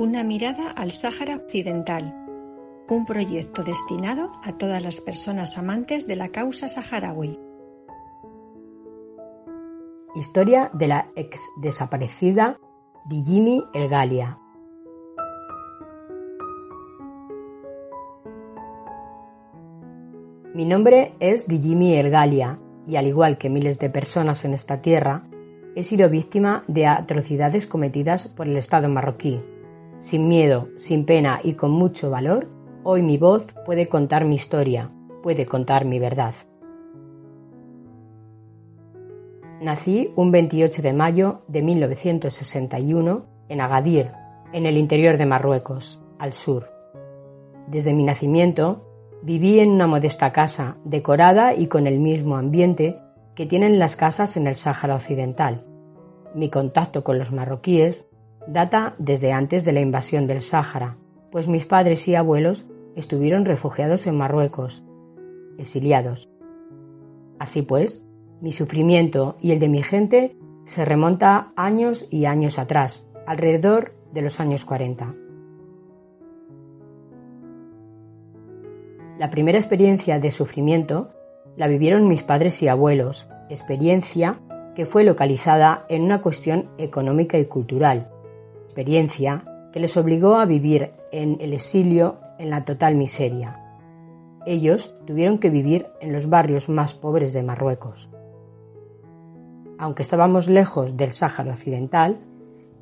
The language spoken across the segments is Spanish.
Una mirada al Sáhara Occidental, un proyecto destinado a todas las personas amantes de la causa saharaui. Historia de la ex desaparecida Dijimi El Galia. Mi nombre es Dijimi El Galia y al igual que miles de personas en esta tierra, he sido víctima de atrocidades cometidas por el Estado marroquí sin miedo, sin pena y con mucho valor, hoy mi voz puede contar mi historia, puede contar mi verdad. Nací un 28 de mayo de 1961 en Agadir, en el interior de Marruecos, al sur. Desde mi nacimiento viví en una modesta casa, decorada y con el mismo ambiente que tienen las casas en el Sáhara Occidental. Mi contacto con los marroquíes data desde antes de la invasión del Sáhara, pues mis padres y abuelos estuvieron refugiados en Marruecos, exiliados. Así pues, mi sufrimiento y el de mi gente se remonta años y años atrás, alrededor de los años 40. La primera experiencia de sufrimiento la vivieron mis padres y abuelos, experiencia que fue localizada en una cuestión económica y cultural, que les obligó a vivir en el exilio en la total miseria. Ellos tuvieron que vivir en los barrios más pobres de Marruecos. Aunque estábamos lejos del Sáhara Occidental,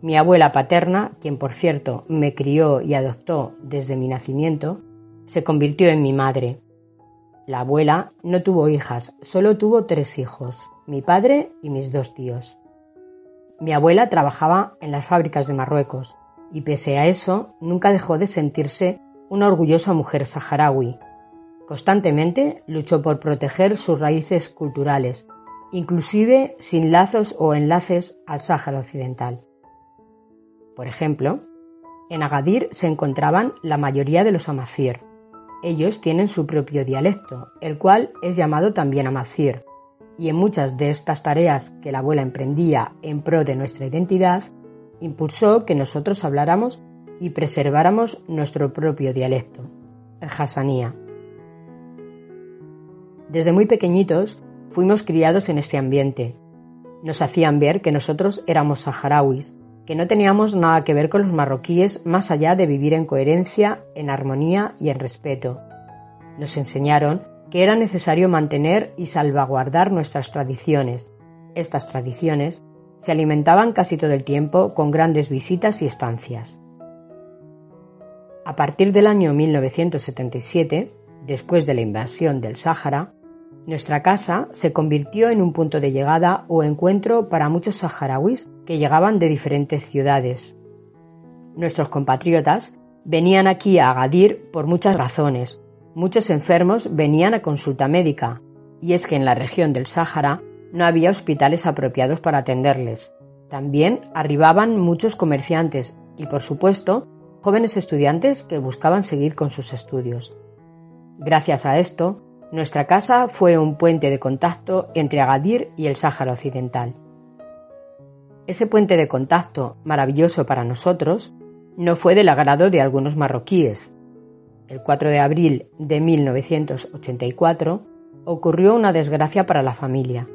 mi abuela paterna, quien por cierto me crió y adoptó desde mi nacimiento, se convirtió en mi madre. La abuela no tuvo hijas, solo tuvo tres hijos, mi padre y mis dos tíos. Mi abuela trabajaba en las fábricas de Marruecos y pese a eso nunca dejó de sentirse una orgullosa mujer saharaui. Constantemente luchó por proteger sus raíces culturales, inclusive sin lazos o enlaces al Sáhara Occidental. Por ejemplo, en Agadir se encontraban la mayoría de los amazir. Ellos tienen su propio dialecto, el cual es llamado también amazir, y en muchas de estas tareas que la abuela emprendía en pro de nuestra identidad, impulsó que nosotros habláramos y preserváramos nuestro propio dialecto, el hasanía. Desde muy pequeñitos fuimos criados en este ambiente. Nos hacían ver que nosotros éramos saharauis, que no teníamos nada que ver con los marroquíes más allá de vivir en coherencia, en armonía y en respeto. Nos enseñaron que era necesario mantener y salvaguardar nuestras tradiciones. Estas tradiciones se alimentaban casi todo el tiempo con grandes visitas y estancias. A partir del año 1977, después de la invasión del Sáhara, nuestra casa se convirtió en un punto de llegada o encuentro para muchos saharauis que llegaban de diferentes ciudades. Nuestros compatriotas venían aquí a Agadir por muchas razones, Muchos enfermos venían a consulta médica, y es que en la región del Sáhara no había hospitales apropiados para atenderles. También arribaban muchos comerciantes y, por supuesto, jóvenes estudiantes que buscaban seguir con sus estudios. Gracias a esto, nuestra casa fue un puente de contacto entre Agadir y el Sáhara Occidental. Ese puente de contacto, maravilloso para nosotros, no fue del agrado de algunos marroquíes, el 4 de abril de 1984, ocurrió una desgracia para la familia.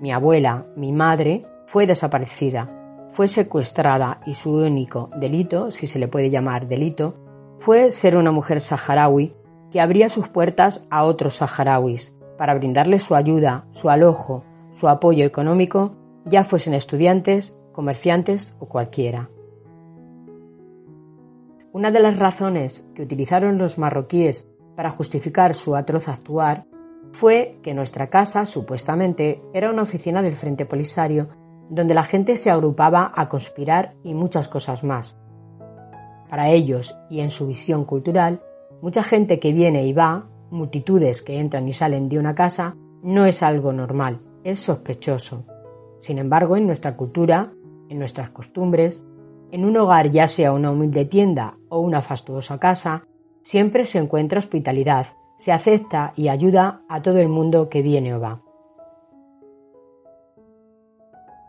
Mi abuela, mi madre, fue desaparecida, fue secuestrada y su único delito, si se le puede llamar delito, fue ser una mujer saharaui que abría sus puertas a otros saharauis para brindarles su ayuda, su alojo, su apoyo económico, ya fuesen estudiantes, comerciantes o cualquiera. Una de las razones que utilizaron los marroquíes para justificar su atroz actuar fue que nuestra casa, supuestamente, era una oficina del Frente Polisario donde la gente se agrupaba a conspirar y muchas cosas más. Para ellos y en su visión cultural, mucha gente que viene y va, multitudes que entran y salen de una casa, no es algo normal, es sospechoso. Sin embargo, en nuestra cultura, en nuestras costumbres, en un hogar ya sea una humilde tienda o una fastuosa casa, siempre se encuentra hospitalidad, se acepta y ayuda a todo el mundo que viene o va.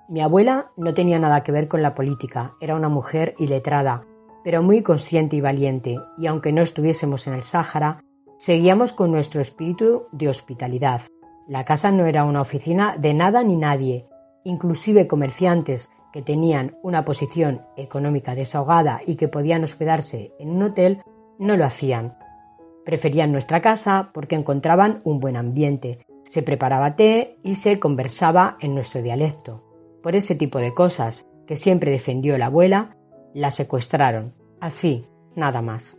Mi abuela no tenía nada que ver con la política, era una mujer iletrada, pero muy consciente y valiente, y aunque no estuviésemos en el Sáhara, seguíamos con nuestro espíritu de hospitalidad. La casa no era una oficina de nada ni nadie, inclusive comerciantes que tenían una posición económica desahogada y que podían hospedarse en un hotel, no lo hacían. Preferían nuestra casa porque encontraban un buen ambiente, se preparaba té y se conversaba en nuestro dialecto. Por ese tipo de cosas que siempre defendió la abuela, la secuestraron. Así, nada más.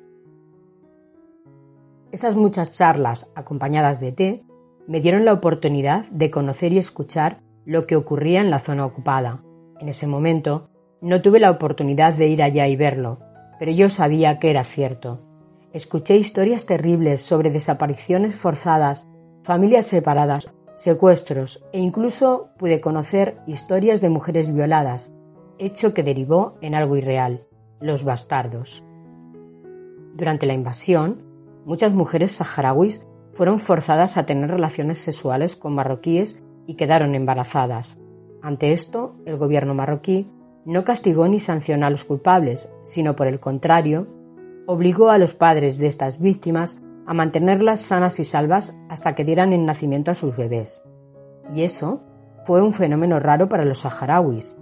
Esas muchas charlas acompañadas de té me dieron la oportunidad de conocer y escuchar lo que ocurría en la zona ocupada. En ese momento no tuve la oportunidad de ir allá y verlo, pero yo sabía que era cierto. Escuché historias terribles sobre desapariciones forzadas, familias separadas, secuestros e incluso pude conocer historias de mujeres violadas, hecho que derivó en algo irreal, los bastardos. Durante la invasión, muchas mujeres saharauis fueron forzadas a tener relaciones sexuales con marroquíes y quedaron embarazadas. Ante esto, el gobierno marroquí no castigó ni sancionó a los culpables, sino por el contrario, obligó a los padres de estas víctimas a mantenerlas sanas y salvas hasta que dieran el nacimiento a sus bebés. Y eso fue un fenómeno raro para los saharauis.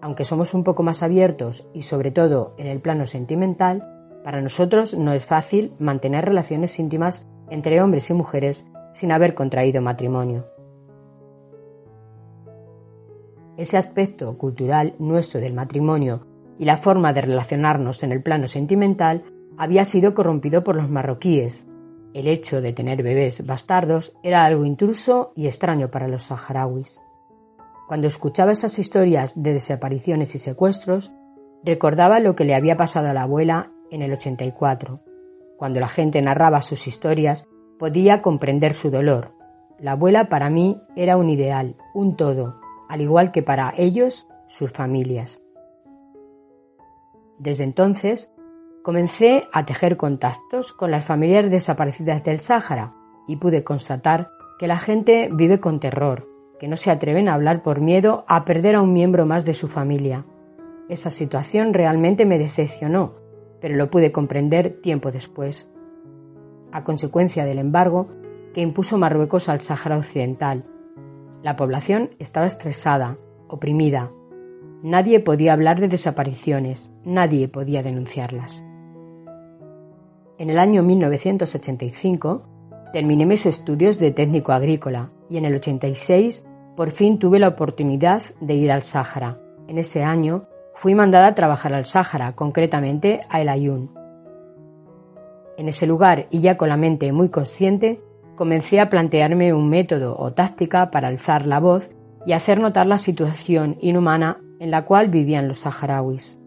Aunque somos un poco más abiertos y sobre todo en el plano sentimental, para nosotros no es fácil mantener relaciones íntimas entre hombres y mujeres sin haber contraído matrimonio. Ese aspecto cultural nuestro del matrimonio y la forma de relacionarnos en el plano sentimental había sido corrompido por los marroquíes. El hecho de tener bebés bastardos era algo intruso y extraño para los saharauis. Cuando escuchaba esas historias de desapariciones y secuestros, recordaba lo que le había pasado a la abuela en el 84. Cuando la gente narraba sus historias, podía comprender su dolor. La abuela para mí era un ideal, un todo, al igual que para ellos sus familias. Desde entonces comencé a tejer contactos con las familias desaparecidas del Sáhara y pude constatar que la gente vive con terror, que no se atreven a hablar por miedo a perder a un miembro más de su familia. Esa situación realmente me decepcionó, pero lo pude comprender tiempo después. A consecuencia del embargo que impuso Marruecos al Sáhara Occidental, la población estaba estresada, oprimida. Nadie podía hablar de desapariciones, nadie podía denunciarlas. En el año 1985 terminé mis estudios de técnico agrícola y en el 86 por fin tuve la oportunidad de ir al Sáhara. En ese año fui mandada a trabajar al Sáhara, concretamente a El Ayun. En ese lugar y ya con la mente muy consciente, comencé a plantearme un método o táctica para alzar la voz y hacer notar la situación inhumana en la cual vivían los saharauis.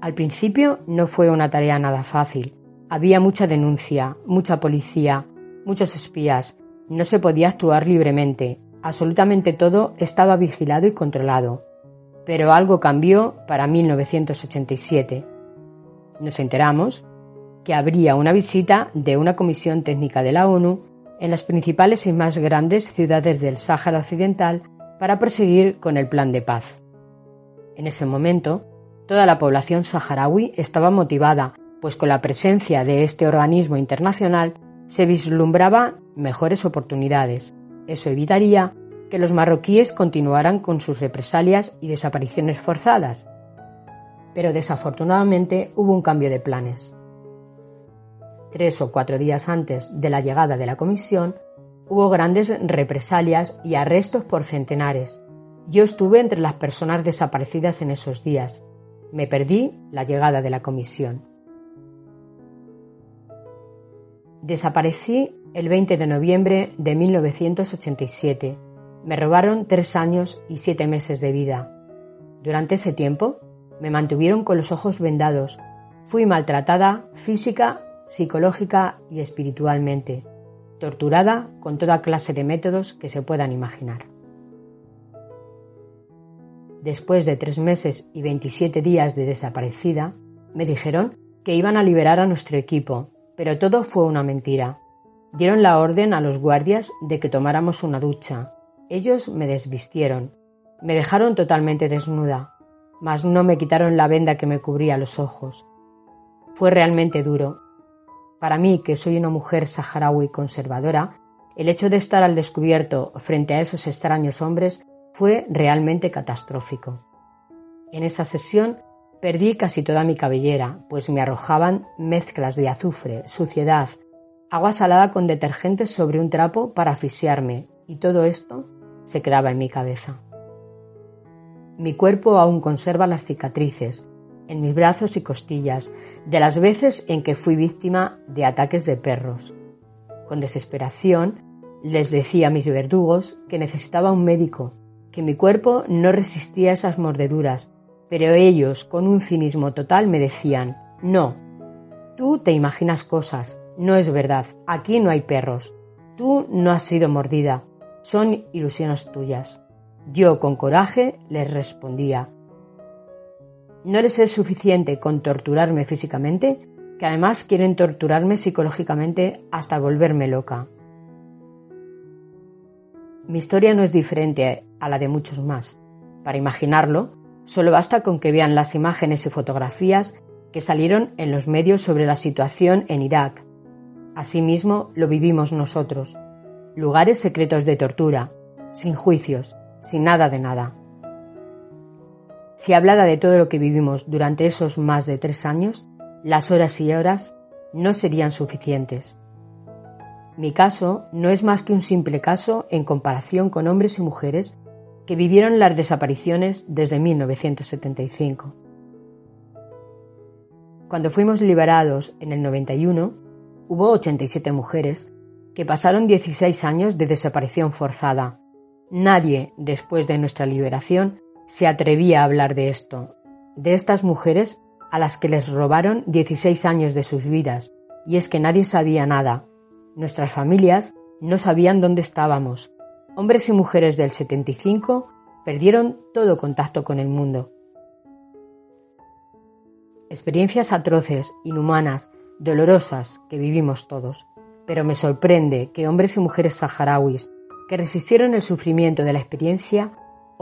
Al principio no fue una tarea nada fácil. Había mucha denuncia, mucha policía, muchos espías. No se podía actuar libremente. Absolutamente todo estaba vigilado y controlado. Pero algo cambió para 1987. Nos enteramos que habría una visita de una comisión técnica de la ONU en las principales y más grandes ciudades del Sáhara Occidental para proseguir con el plan de paz. En ese momento, toda la población saharaui estaba motivada, pues con la presencia de este organismo internacional se vislumbraba mejores oportunidades. Eso evitaría que los marroquíes continuaran con sus represalias y desapariciones forzadas. Pero desafortunadamente hubo un cambio de planes tres o cuatro días antes de la llegada de la comisión, hubo grandes represalias y arrestos por centenares. Yo estuve entre las personas desaparecidas en esos días. Me perdí la llegada de la comisión. Desaparecí el 20 de noviembre de 1987. Me robaron tres años y siete meses de vida. Durante ese tiempo me mantuvieron con los ojos vendados. Fui maltratada física, psicológica y espiritualmente, torturada con toda clase de métodos que se puedan imaginar. Después de tres meses y 27 días de desaparecida, me dijeron que iban a liberar a nuestro equipo, pero todo fue una mentira. Dieron la orden a los guardias de que tomáramos una ducha. Ellos me desvistieron, me dejaron totalmente desnuda, mas no me quitaron la venda que me cubría los ojos. Fue realmente duro. Para mí, que soy una mujer saharaui conservadora, el hecho de estar al descubierto frente a esos extraños hombres fue realmente catastrófico. En esa sesión perdí casi toda mi cabellera, pues me arrojaban mezclas de azufre, suciedad, agua salada con detergente sobre un trapo para asfixiarme, y todo esto se quedaba en mi cabeza. Mi cuerpo aún conserva las cicatrices, en mis brazos y costillas, de las veces en que fui víctima de ataques de perros. Con desesperación, les decía a mis verdugos que necesitaba un médico que mi cuerpo no resistía esas mordeduras, pero ellos, con un cinismo total, me decían, no, tú te imaginas cosas, no es verdad, aquí no hay perros, tú no has sido mordida, son ilusiones tuyas. Yo, con coraje, les respondía, no les es suficiente con torturarme físicamente, que además quieren torturarme psicológicamente hasta volverme loca. Mi historia no es diferente a la de muchos más. Para imaginarlo, solo basta con que vean las imágenes y fotografías que salieron en los medios sobre la situación en Irak. Asimismo, lo vivimos nosotros. Lugares secretos de tortura, sin juicios, sin nada de nada. Si hablara de todo lo que vivimos durante esos más de tres años, las horas y horas no serían suficientes. Mi caso no es más que un simple caso en comparación con hombres y mujeres que vivieron las desapariciones desde 1975. Cuando fuimos liberados en el 91, hubo 87 mujeres que pasaron 16 años de desaparición forzada. Nadie, después de nuestra liberación, se atrevía a hablar de esto, de estas mujeres a las que les robaron 16 años de sus vidas, y es que nadie sabía nada, Nuestras familias no sabían dónde estábamos. Hombres y mujeres del 75 perdieron todo contacto con el mundo. Experiencias atroces, inhumanas, dolorosas que vivimos todos. Pero me sorprende que hombres y mujeres saharauis que resistieron el sufrimiento de la experiencia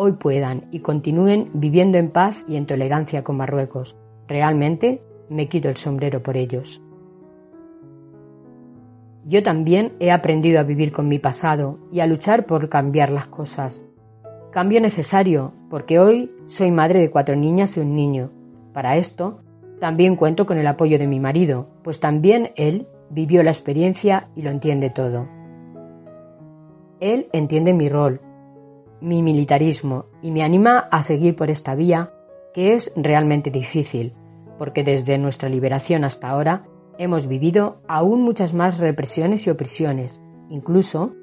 hoy puedan y continúen viviendo en paz y en tolerancia con Marruecos. Realmente me quito el sombrero por ellos. Yo también he aprendido a vivir con mi pasado y a luchar por cambiar las cosas. Cambio necesario, porque hoy soy madre de cuatro niñas y un niño. Para esto, también cuento con el apoyo de mi marido, pues también él vivió la experiencia y lo entiende todo. Él entiende mi rol, mi militarismo y me anima a seguir por esta vía que es realmente difícil, porque desde nuestra liberación hasta ahora hemos vivido aún muchas más represiones y opresiones. Incluso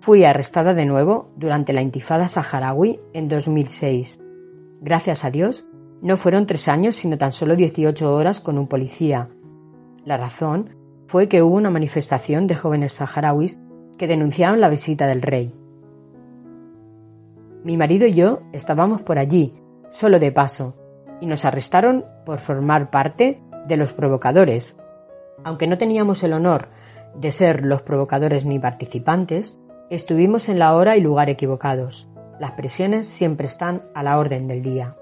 fui arrestada de nuevo durante la intifada saharaui en 2006. Gracias a Dios, no fueron tres años, sino tan solo 18 horas con un policía. La razón fue que hubo una manifestación de jóvenes saharauis que denunciaron la visita del rey. Mi marido y yo estábamos por allí, solo de paso, y nos arrestaron por formar parte de los provocadores, aunque no teníamos el honor de ser los provocadores ni participantes, estuvimos en la hora y lugar equivocados. Las presiones siempre están a la orden del día.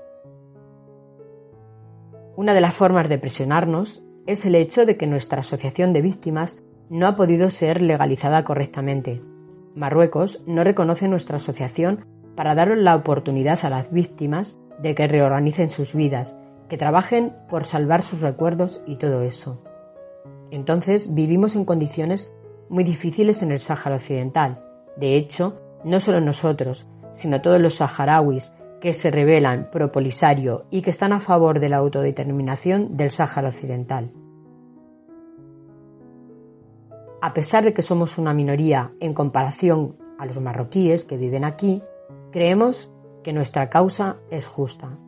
Una de las formas de presionarnos es el hecho de que nuestra asociación de víctimas no ha podido ser legalizada correctamente. Marruecos no reconoce nuestra asociación para dar la oportunidad a las víctimas de que reorganicen sus vidas, que trabajen por salvar sus recuerdos y todo eso. Entonces vivimos en condiciones muy difíciles en el Sáhara Occidental. De hecho, no solo nosotros, sino todos los saharauis que se rebelan pro Polisario y que están a favor de la autodeterminación del Sáhara Occidental. a pesar de que somos una minoría en comparación a los marroquíes que viven aquí, creemos que nuestra causa es justa.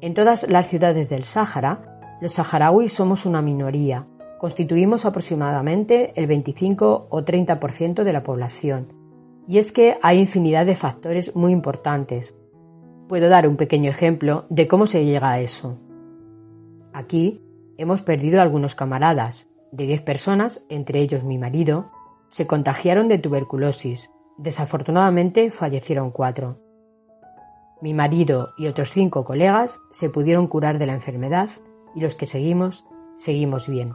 En todas las ciudades del Sáhara, los saharauis somos una minoría, constituimos aproximadamente el 25 o 30% de la población. Y es que hay infinidad de factores muy importantes. Puedo dar un pequeño ejemplo de cómo se llega a eso. Aquí hemos perdido algunos camaradas. De 10 personas, entre ellos mi marido, se contagiaron de tuberculosis. Desafortunadamente fallecieron cuatro. Mi marido y otros cinco colegas se pudieron curar de la enfermedad y los que seguimos, seguimos bien.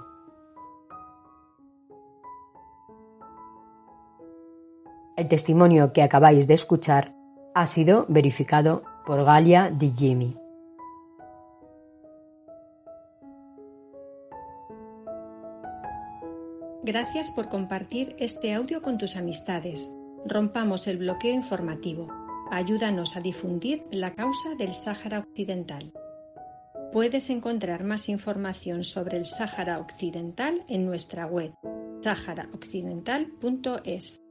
El testimonio que acabáis de escuchar ha sido verificado por Galia Di Jimmy. Gracias por compartir este audio con tus amistades. Rompamos el bloqueo informativo. Ayúdanos a difundir la causa del Sáhara Occidental. Puedes encontrar más información sobre el Sáhara Occidental en nuestra web saharaoccidental.es.